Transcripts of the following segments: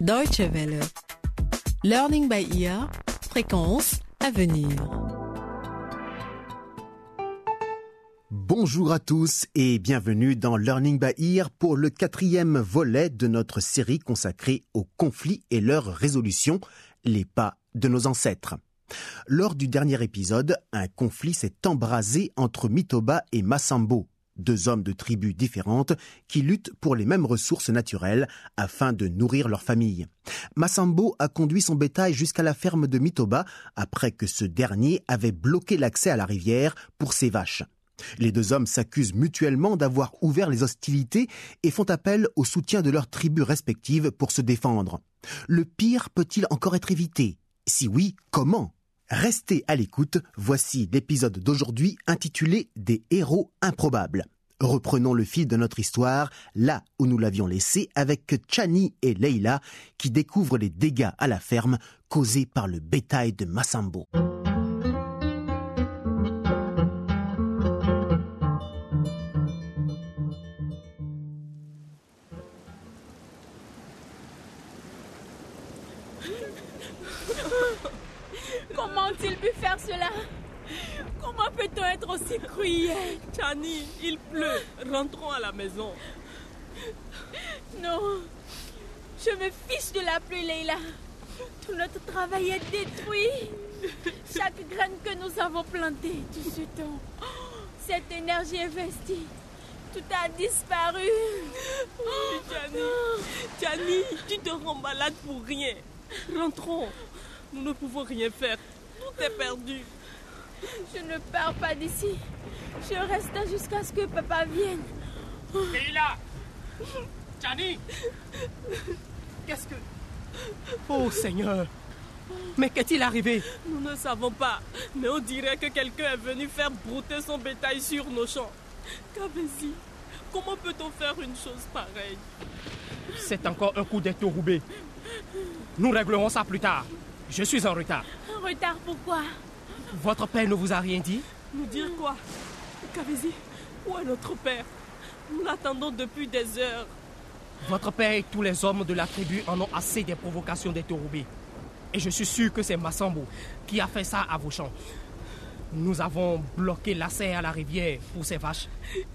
Deutsche Welle. Learning by ear. Fréquence à venir. Bonjour à tous et bienvenue dans Learning by Ear pour le quatrième volet de notre série consacrée aux conflits et leur résolution, les pas de nos ancêtres. Lors du dernier épisode, un conflit s'est embrasé entre Mitoba et Massambo, deux hommes de tribus différentes qui luttent pour les mêmes ressources naturelles afin de nourrir leur famille. Massambo a conduit son bétail jusqu'à la ferme de Mitoba après que ce dernier avait bloqué l'accès à la rivière pour ses vaches. Les deux hommes s'accusent mutuellement d'avoir ouvert les hostilités et font appel au soutien de leurs tribus respectives pour se défendre. Le pire peut-il encore être évité? Si oui, comment? Restez à l'écoute, voici l'épisode d'aujourd'hui intitulé Des héros improbables. Reprenons le fil de notre histoire là où nous l'avions laissé avec Chani et Leila qui découvrent les dégâts à la ferme causés par le bétail de Massambo. Comment peut-on être aussi cruel? Chani, il pleut. Rentrons à la maison. Non, je me fiche de la pluie, Leila. Tout notre travail est détruit. Chaque graine que nous avons plantée, tout ce temps, cette énergie investie, tout a disparu. Chani. Chani, tu te rends malade pour rien. Rentrons. Nous ne pouvons rien faire. Tout est perdu. Je ne pars pas d'ici. Je reste jusqu'à ce que papa vienne. Leila Chani Qu'est-ce que... Oh Seigneur. Mais qu'est-il arrivé? Nous ne savons pas. Mais on dirait que quelqu'un est venu faire brouter son bétail sur nos champs. Kabezi, comment peut-on faire une chose pareille? C'est encore un coup d'étourroubé. Nous réglerons ça plus tard. Je suis en retard. En retard pourquoi? Votre père ne vous a rien dit? Nous dire quoi? Kabezi, où est notre père? Nous l'attendons depuis des heures. Votre père et tous les hommes de la tribu en ont assez des provocations des Torubés. Et je suis sûr que c'est Massambo qui a fait ça à vos champs. Nous avons bloqué l'accès à la rivière pour ses vaches.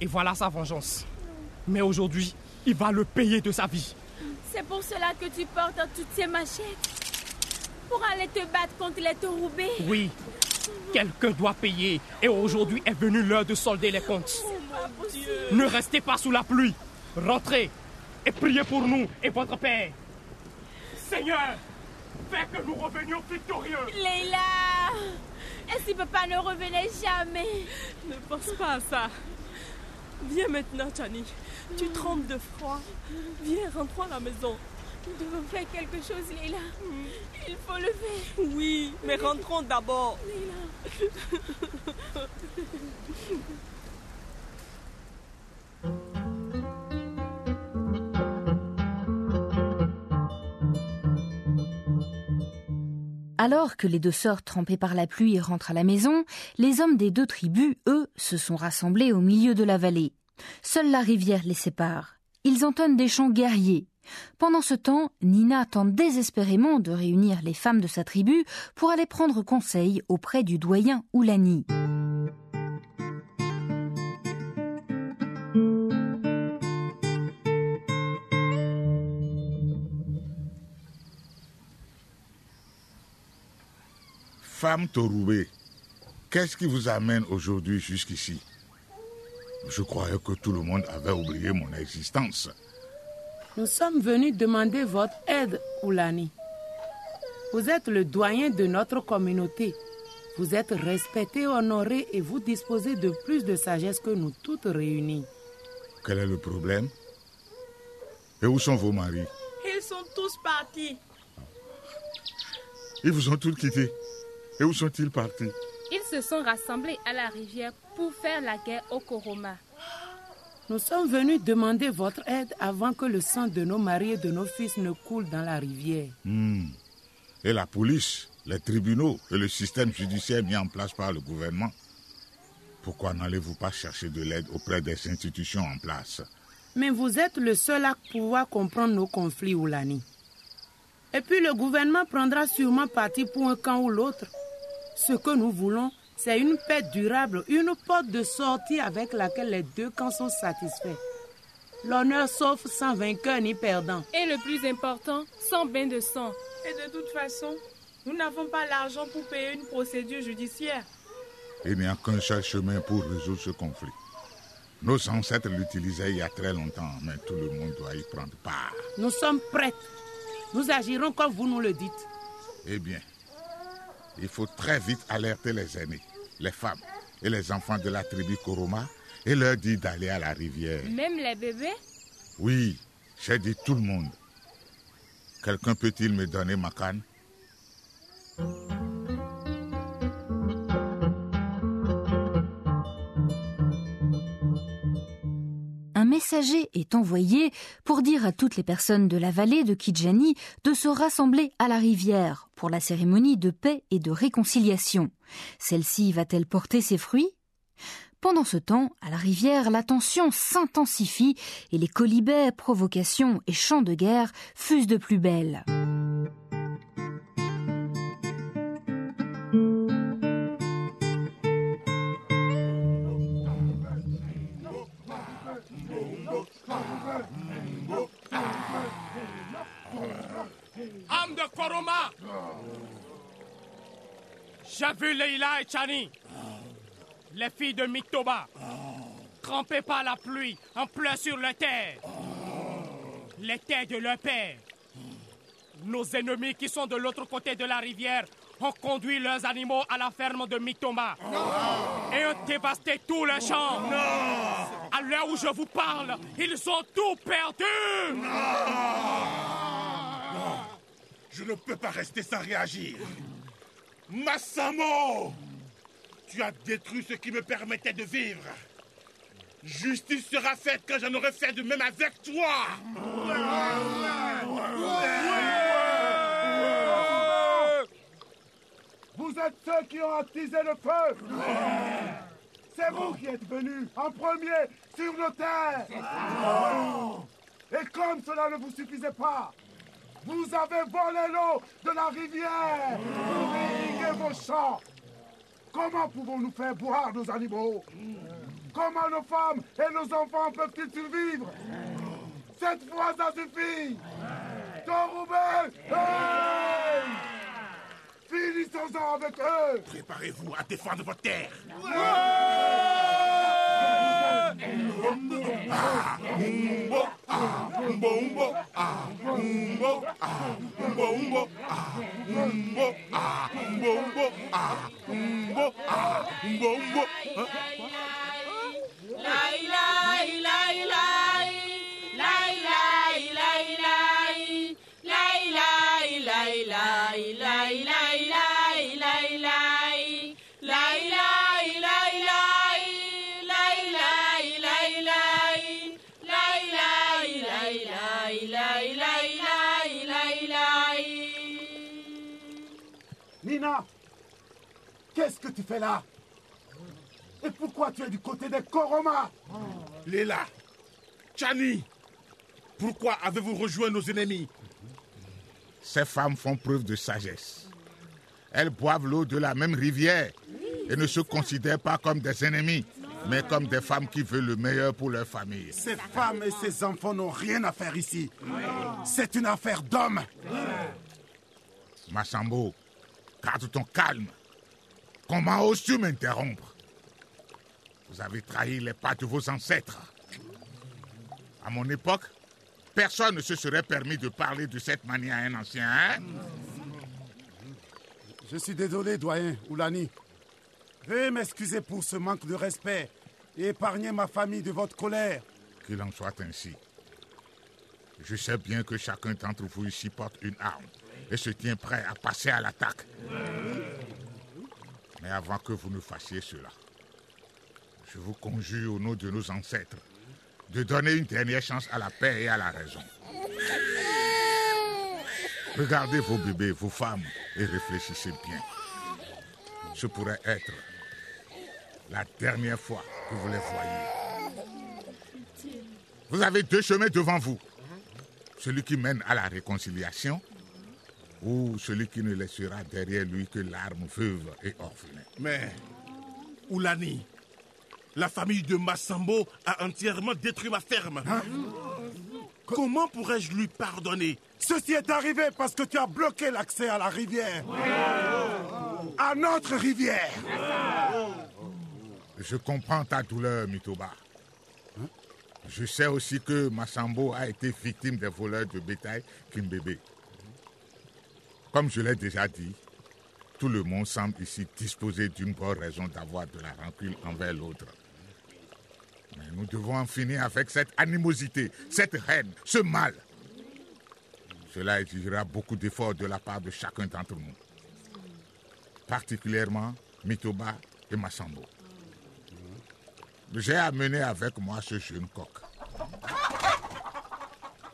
Et voilà sa vengeance. Mais aujourd'hui, il va le payer de sa vie. C'est pour cela que tu portes toutes ces machettes Pour aller te battre contre les Torubés Oui, quelqu'un doit payer. Et aujourd'hui est venue l'heure de solder les comptes. Mon Dieu. Ne restez pas sous la pluie. Rentrez et priez pour nous et votre père. Seigneur, fais que nous revenions victorieux. Leila Et si papa ne revenait jamais? Ne pense pas à ça. Viens maintenant, Chani. Tu trembles de froid. Viens, rentrons à la maison. Nous devons faire quelque chose, Leila. Il faut le faire. Oui, mais rentrons d'abord. Leila. Alors que les deux sœurs trempées par la pluie rentrent à la maison, les hommes des deux tribus, eux, se sont rassemblés au milieu de la vallée. Seule la rivière les sépare. Ils entonnent des chants guerriers. Pendant ce temps, Nina tente désespérément de réunir les femmes de sa tribu pour aller prendre conseil auprès du doyen Oulani. Femme Torubé, qu'est-ce qui vous amène aujourd'hui jusqu'ici? Je croyais que tout le monde avait oublié mon existence. Nous sommes venus demander votre aide, Oulani. Vous êtes le doyen de notre communauté. Vous êtes respecté, honoré et vous disposez de plus de sagesse que nous toutes réunies. Quel est le problème? Et où sont vos maris? Ils sont tous partis. Ils vous ont tous quittés. Et où sont-ils partis? Ils se sont rassemblés à la rivière pour faire la guerre au Koroma. Nous sommes venus demander votre aide avant que le sang de nos maris et de nos fils ne coule dans la rivière. Hmm. Et la police, les tribunaux et le système judiciaire mis en place par le gouvernement Pourquoi n'allez-vous pas chercher de l'aide auprès des institutions en place? Mais vous êtes le seul à pouvoir comprendre nos conflits, Oulani. Et puis le gouvernement prendra sûrement parti pour un camp ou l'autre. Ce que nous voulons, c'est une paix durable, une porte de sortie avec laquelle les deux camps sont satisfaits. L'honneur sauf sans vainqueur ni perdant. Et le plus important, sans bain de sang. Et de toute façon, nous n'avons pas l'argent pour payer une procédure judiciaire. Il n'y a qu'un seul chemin pour résoudre ce conflit. Nos ancêtres l'utilisaient il y a très longtemps, mais tout le monde doit y prendre part. Nous sommes prêts. Nous agirons comme vous nous le dites. Eh bien, il faut très vite alerter les aînés, les femmes et les enfants de la tribu Koroma et leur dire d'aller à la rivière. Même les bébés? Oui, j'ai dit tout le monde. Quelqu'un peut-il me donner ma canne? Messager est envoyé pour dire à toutes les personnes de la vallée de Kijani de se rassembler à la rivière pour la cérémonie de paix et de réconciliation. Celle-ci va-t-elle porter ses fruits? Pendant ce temps, à la rivière, la tension s'intensifie et les colibets, provocations et chants de guerre fusent de plus belle. J'ai vu Leila et Chani, les filles de Mitoba, trempées par la pluie en plein sur la terre. Les terres de leur père. Nos ennemis qui sont de l'autre côté de la rivière ont conduit leurs animaux à la ferme de Mitoma et ont dévasté tous les champs. À l'heure où je vous parle, ils ont tout perdu. Je ne peux pas rester sans réagir. Massamo Tu as détruit ce qui me permettait de vivre. Justice sera faite quand j'en aurai fait de même avec toi. Vous êtes ceux qui ont attisé le feu. C'est vous qui êtes venus en premier sur nos terres. Et comme cela ne vous suffisait pas, vous avez volé l'eau de la rivière. Pour irriguer vos champs. Comment pouvons-nous faire boire nos animaux? Comment nos femmes et nos enfants peuvent-ils survivre? Cette fois, ça suffit. Toroubaix hey! Finissons-en avec eux. Préparez-vous à défendre votre terre. ah, umbo umbo, ah, umbo, ah, umbo umbo, ah, umbo, ah, umbo umbo, ah, umbo, ah, umbo umbo. Qu'est-ce que tu fais là? Et pourquoi tu es du côté des Koroma Léla, Chani, pourquoi avez-vous rejoint nos ennemis? Ces femmes font preuve de sagesse. Elles boivent l'eau de la même rivière et ne se considèrent pas comme des ennemis, mais comme des femmes qui veulent le meilleur pour leur famille. Ces femmes et ces enfants n'ont rien à faire ici. C'est une affaire d'hommes. Massambo, garde ton calme. Comment oses-tu m'interrompre? Vous avez trahi les pas de vos ancêtres. À mon époque, personne ne se serait permis de parler de cette manière à un ancien. Hein? Je suis désolé, doyen Oulani. Veuillez m'excuser pour ce manque de respect et épargner ma famille de votre colère. Qu'il en soit ainsi. Je sais bien que chacun d'entre vous ici porte une arme et se tient prêt à passer à l'attaque. Mais avant que vous ne fassiez cela, je vous conjure au nom de nos ancêtres de donner une dernière chance à la paix et à la raison. Regardez vos bébés, vos femmes et réfléchissez bien. Ce pourrait être la dernière fois que vous les voyez. Vous avez deux chemins devant vous. Celui qui mène à la réconciliation ou celui qui ne laissera derrière lui que l'arme veuve et orphelin. Mais, Oulani, la famille de Massambo a entièrement détruit ma ferme. Hein? Comment pourrais-je lui pardonner? Ceci est arrivé parce que tu as bloqué l'accès à la rivière. À notre rivière. Je comprends ta douleur, Mitoba. Je sais aussi que Massambo a été victime des voleurs de bétail Kimbébé. Comme je l'ai déjà dit, tout le monde semble ici disposé d'une bonne raison d'avoir de la rancune envers l'autre. Mais nous devons en finir avec cette animosité, cette haine, ce mal. Cela exigera beaucoup d'efforts de la part de chacun d'entre nous. Particulièrement Mitoba et Massambo. J'ai amené avec moi ce jeune coq.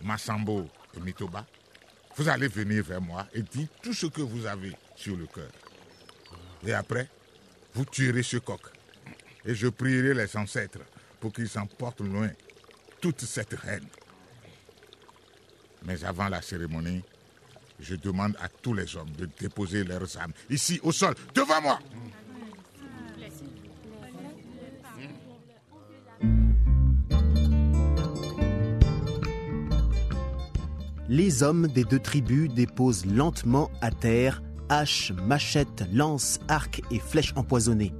Massambo et Mitoba, vous allez venir vers moi et dire tout ce que vous avez sur le cœur. Et après, vous tuerez ce coq. Et je prierai les ancêtres pour qu'ils emportent loin toute cette haine. Mais avant la cérémonie, je demande à tous les hommes de déposer leurs âmes ici au sol, devant moi. Les hommes des deux tribus déposent lentement à terre haches, machettes, lances, arcs et flèches empoisonnées.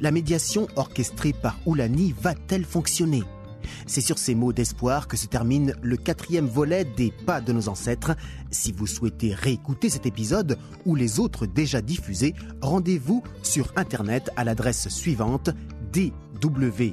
La médiation orchestrée par Oulani va-t-elle fonctionner? C'est sur ces mots d'espoir que se termine le quatrième volet des Pas de nos ancêtres. Si vous souhaitez réécouter cet épisode ou les autres déjà diffusés, rendez-vous sur Internet à l'adresse suivante dw.de/lbe.